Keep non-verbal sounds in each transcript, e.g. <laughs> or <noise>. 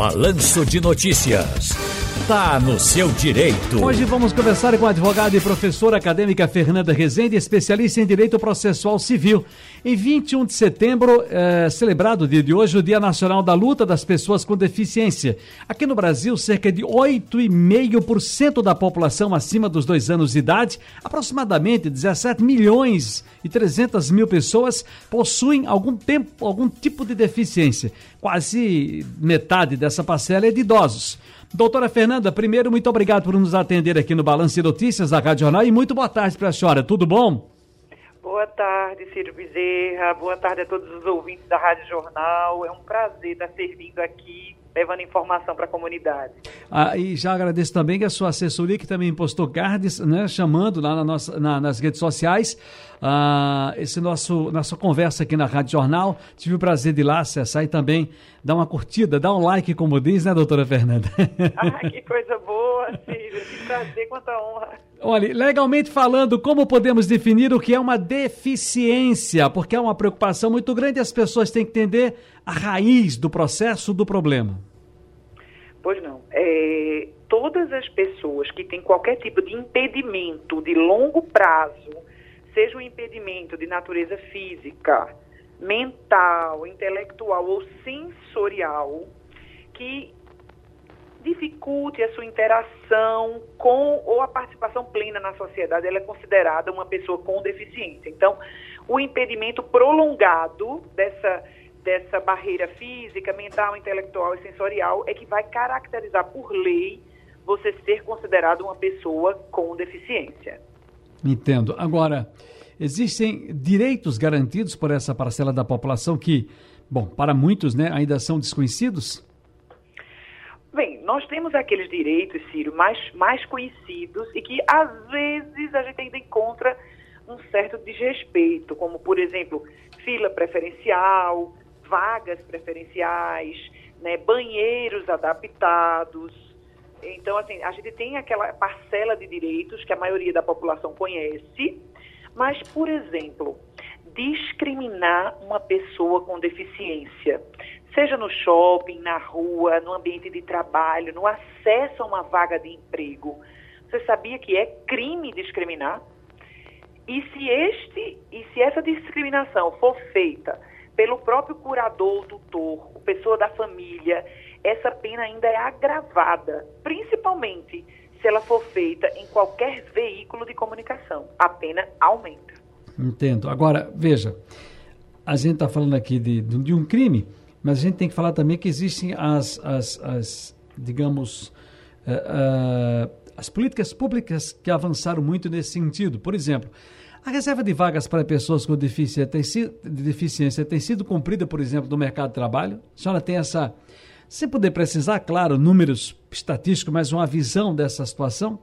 Balanço de Notícias. Tá no seu direito. Hoje vamos conversar com a advogada e professora acadêmica Fernanda Rezende, especialista em direito processual civil. Em 21 de setembro, é celebrado o dia de hoje, o Dia Nacional da Luta das Pessoas com Deficiência. Aqui no Brasil, cerca de 8,5% da população acima dos dois anos de idade, aproximadamente 17 milhões e 300 mil pessoas, possuem algum tempo, algum tipo de deficiência. Quase metade dessa parcela é de idosos. Doutora Fernanda, primeiro, muito obrigado por nos atender aqui no Balanço de Notícias da Rádio Jornal e muito boa tarde para a senhora. Tudo bom? Boa tarde, Ciro Bezerra. Boa tarde a todos os ouvintes da Rádio Jornal. É um prazer estar servindo aqui, levando informação para a comunidade. Ah, e já agradeço também que a sua assessoria, que também postou cards, né, chamando lá na nossa, na, nas redes sociais, ah, esse nosso nossa conversa aqui na Rádio Jornal. Tive o prazer de ir lá acessar e também dar uma curtida, dar um like, como diz, né, doutora Fernanda? <laughs> Ah, que coisa boa, Ciro. Que prazer, quanta honra. Olha, legalmente falando, como podemos definir o que é uma deficiência? Porque é uma preocupação muito grande e as pessoas têm que entender a raiz do processo do problema. Pois não. É, todas as pessoas que têm qualquer tipo de impedimento de longo prazo, seja um impedimento de natureza física, mental, intelectual ou sensorial, que dificulte a sua interação com ou a participação plena na sociedade, ela é considerada uma pessoa com deficiência. Então, o impedimento prolongado dessa dessa barreira física, mental, intelectual e sensorial é que vai caracterizar por lei você ser considerado uma pessoa com deficiência. Entendo. Agora, existem direitos garantidos por essa parcela da população que, bom, para muitos, né, ainda são desconhecidos? Bem, nós temos aqueles direitos, Ciro, mais, mais conhecidos e que às vezes a gente ainda encontra um certo desrespeito, como, por exemplo, fila preferencial, vagas preferenciais, né, banheiros adaptados. Então, assim, a gente tem aquela parcela de direitos que a maioria da população conhece, mas, por exemplo, discriminar uma pessoa com deficiência, seja no shopping, na rua, no ambiente de trabalho, no acesso a uma vaga de emprego. Você sabia que é crime discriminar? E se este e se essa discriminação for feita pelo próprio curador, tutor, pessoa da família, essa pena ainda é agravada, principalmente se ela for feita em qualquer veículo de comunicação. A pena aumenta. Entendo. Agora, veja, a gente está falando aqui de, de um crime, mas a gente tem que falar também que existem as, as, as digamos, uh, uh, as políticas públicas que avançaram muito nesse sentido. Por exemplo, a reserva de vagas para pessoas com deficiência tem sido, deficiência tem sido cumprida, por exemplo, no mercado de trabalho? A senhora tem essa, sem poder precisar, claro, números estatísticos, mas uma visão dessa situação?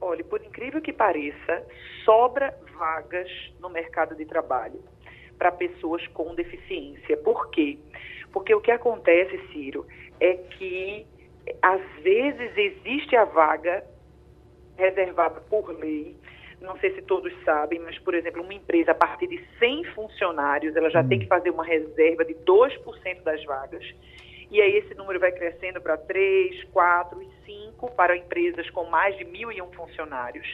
Olha, por incrível que pareça, sobra vagas no mercado de trabalho para pessoas com deficiência. Por quê? Porque o que acontece, Ciro, é que às vezes existe a vaga reservada por lei não sei se todos sabem, mas, por exemplo, uma empresa a partir de 100 funcionários, ela já hum. tem que fazer uma reserva de 2% das vagas. E aí esse número vai crescendo para 3, 4 e 5 para empresas com mais de 1.001 funcionários.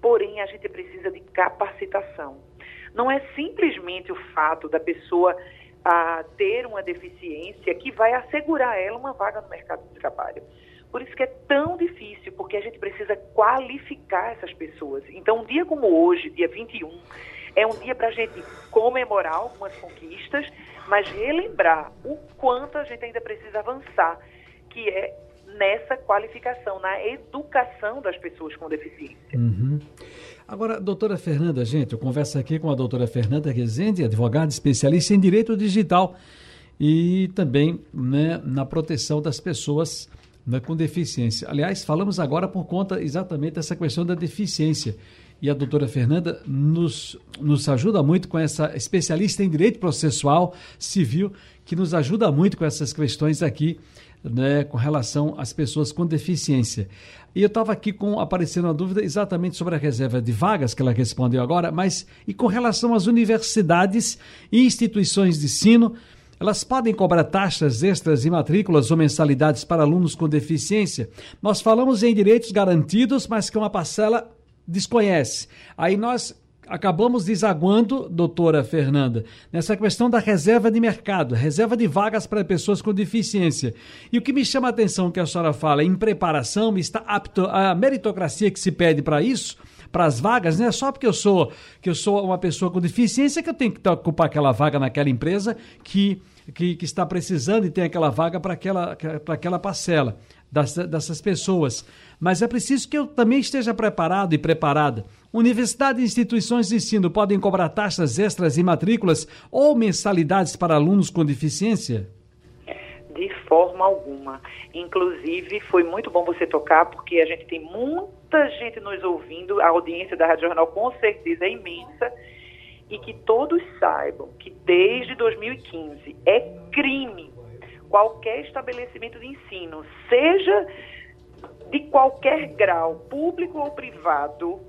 Porém, a gente precisa de capacitação. Não é simplesmente o fato da pessoa ah, ter uma deficiência que vai assegurar ela uma vaga no mercado de trabalho. Por isso que é tão difícil, porque a gente precisa qualificar essas pessoas. Então, um dia como hoje, dia 21, é um dia para a gente comemorar algumas conquistas, mas relembrar o quanto a gente ainda precisa avançar, que é nessa qualificação, na educação das pessoas com deficiência. Uhum. Agora, doutora Fernanda, gente, eu converso aqui com a doutora Fernanda Rezende, advogada especialista em direito digital e também né, na proteção das pessoas né, com deficiência. Aliás, falamos agora por conta exatamente dessa questão da deficiência. E a doutora Fernanda nos, nos ajuda muito com essa especialista em direito processual civil, que nos ajuda muito com essas questões aqui, né, com relação às pessoas com deficiência. E eu estava aqui com aparecendo uma dúvida exatamente sobre a reserva de vagas, que ela respondeu agora, mas e com relação às universidades e instituições de ensino elas podem cobrar taxas extras e matrículas ou mensalidades para alunos com deficiência? Nós falamos em direitos garantidos, mas que uma parcela desconhece. Aí nós acabamos desaguando, doutora Fernanda, nessa questão da reserva de mercado, reserva de vagas para pessoas com deficiência. E o que me chama a atenção que a senhora fala em preparação, está apto a meritocracia que se pede para isso, para as vagas, não é só porque eu sou que eu sou uma pessoa com deficiência que eu tenho que ocupar aquela vaga naquela empresa que, que, que está precisando e tem aquela vaga para aquela, para aquela parcela dessas pessoas. Mas é preciso que eu também esteja preparado e preparada. Universidade e instituições de ensino podem cobrar taxas extras e matrículas ou mensalidades para alunos com deficiência? De forma alguma. Inclusive, foi muito bom você tocar, porque a gente tem muita gente nos ouvindo, a audiência da Rádio Jornal com certeza é imensa, e que todos saibam que desde 2015 é crime qualquer estabelecimento de ensino, seja de qualquer grau, público ou privado,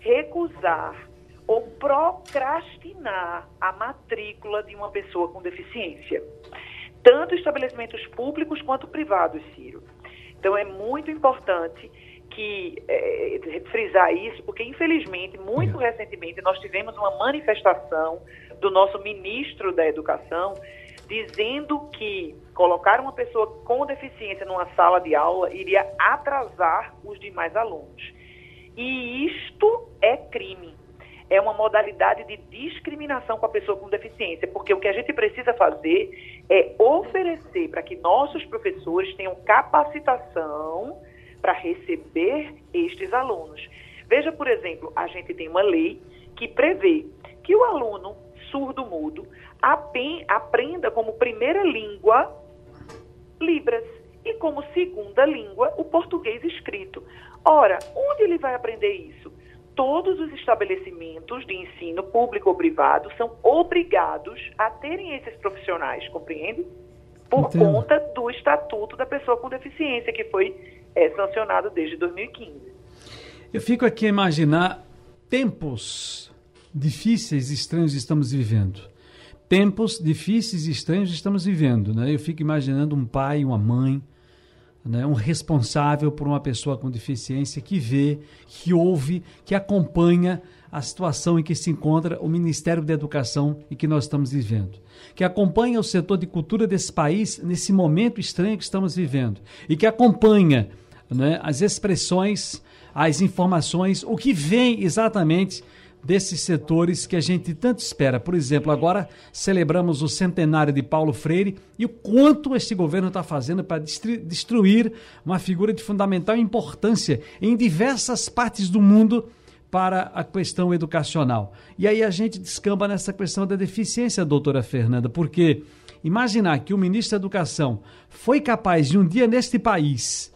recusar ou procrastinar a matrícula de uma pessoa com deficiência. Tanto estabelecimentos públicos quanto privados, Ciro. Então é muito importante que é, frisar isso, porque infelizmente, muito recentemente, nós tivemos uma manifestação do nosso ministro da Educação dizendo que colocar uma pessoa com deficiência numa sala de aula iria atrasar os demais alunos. E isto é crime. É uma modalidade de discriminação com a pessoa com deficiência, porque o que a gente precisa fazer é oferecer para que nossos professores tenham capacitação para receber estes alunos. Veja, por exemplo, a gente tem uma lei que prevê que o aluno surdo-mudo aprenda como primeira língua Libras e como segunda língua o português escrito. Ora, onde ele vai aprender isso? Todos os estabelecimentos de ensino público ou privado são obrigados a terem esses profissionais, compreende? Por Entendo. conta do Estatuto da Pessoa com Deficiência, que foi é, sancionado desde 2015. Eu fico aqui a imaginar tempos difíceis e estranhos estamos vivendo tempos difíceis e estranhos estamos vivendo. Né? Eu fico imaginando um pai, uma mãe, né? um responsável por uma pessoa com deficiência que vê, que ouve, que acompanha a situação em que se encontra o Ministério da Educação e que nós estamos vivendo, que acompanha o setor de cultura desse país nesse momento estranho que estamos vivendo e que acompanha né, as expressões, as informações, o que vem exatamente desses setores que a gente tanto espera. Por exemplo, agora celebramos o centenário de Paulo Freire e o quanto este governo está fazendo para destruir uma figura de fundamental importância em diversas partes do mundo para a questão educacional. E aí a gente descamba nessa questão da deficiência, doutora Fernanda, porque imaginar que o ministro da Educação foi capaz de um dia neste país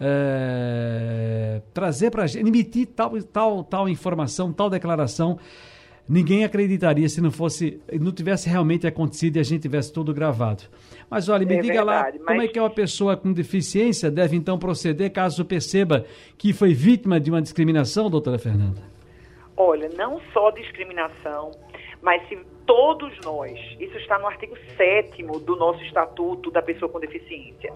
é, trazer para a gente, emitir tal, tal, tal informação, tal declaração, ninguém acreditaria se não fosse, não tivesse realmente acontecido e a gente tivesse tudo gravado. Mas olha, me é diga verdade, lá, mas... como é que uma pessoa com deficiência deve então proceder caso perceba que foi vítima de uma discriminação, doutora Fernanda? Olha, não só discriminação, mas se todos nós, isso está no artigo 7 do nosso Estatuto da Pessoa com Deficiência,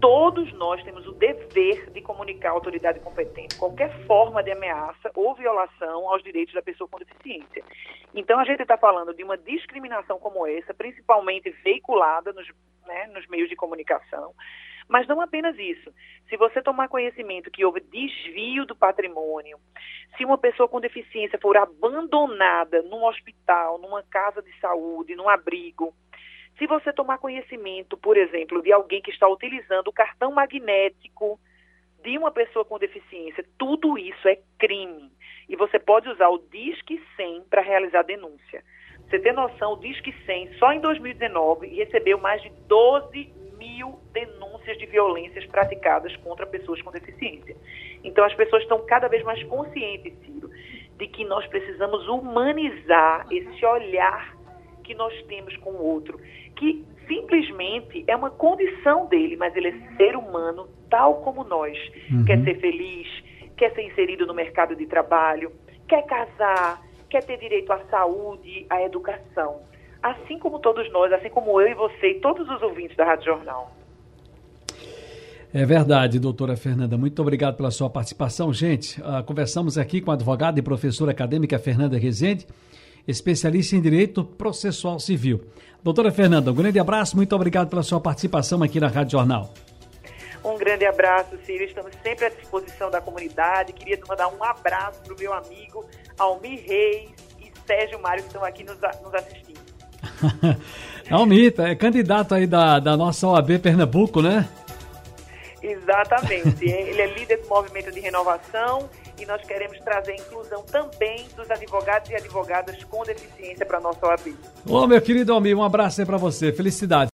todos nós temos o dever de comunicar à autoridade competente qualquer forma de ameaça ou violação aos direitos da pessoa com deficiência. Então, a gente está falando de uma discriminação como essa, principalmente veiculada nos, né, nos meios de comunicação, mas não apenas isso. Se você tomar conhecimento que houve desvio do patrimônio, se uma pessoa com deficiência for abandonada num hospital, numa casa de saúde, num abrigo, se você tomar conhecimento, por exemplo, de alguém que está utilizando o cartão magnético de uma pessoa com deficiência, tudo isso é crime. E você pode usar o Disque 100 para realizar denúncia. Você tem noção, o Disque 100 só em 2019 recebeu mais de 12 mil denúncias de violências praticadas contra pessoas com deficiência. Então, as pessoas estão cada vez mais conscientes, Ciro, de que nós precisamos humanizar esse olhar que nós temos com o outro, que simplesmente é uma condição dele, mas ele é ser humano tal como nós. Uhum. Quer ser feliz, quer ser inserido no mercado de trabalho, quer casar, quer ter direito à saúde, à educação. Assim como todos nós, assim como eu e você e todos os ouvintes da Rádio Jornal. É verdade, doutora Fernanda. Muito obrigado pela sua participação. Gente, uh, conversamos aqui com a advogada e professora acadêmica Fernanda Rezende, especialista em direito processual civil. Doutora Fernanda, um grande abraço, muito obrigado pela sua participação aqui na Rádio Jornal. Um grande abraço, Círio. Estamos sempre à disposição da comunidade. Queria mandar um abraço para o meu amigo Almir Reis e Sérgio Mário, que estão aqui nos, nos assistindo. Almir, é candidato aí da, da nossa OAB Pernambuco, né? Exatamente. <laughs> Ele é líder do movimento de renovação e nós queremos trazer a inclusão também dos advogados e advogadas com deficiência para a nossa OAB. Ô, meu querido Almir, um abraço aí para você. Felicidade.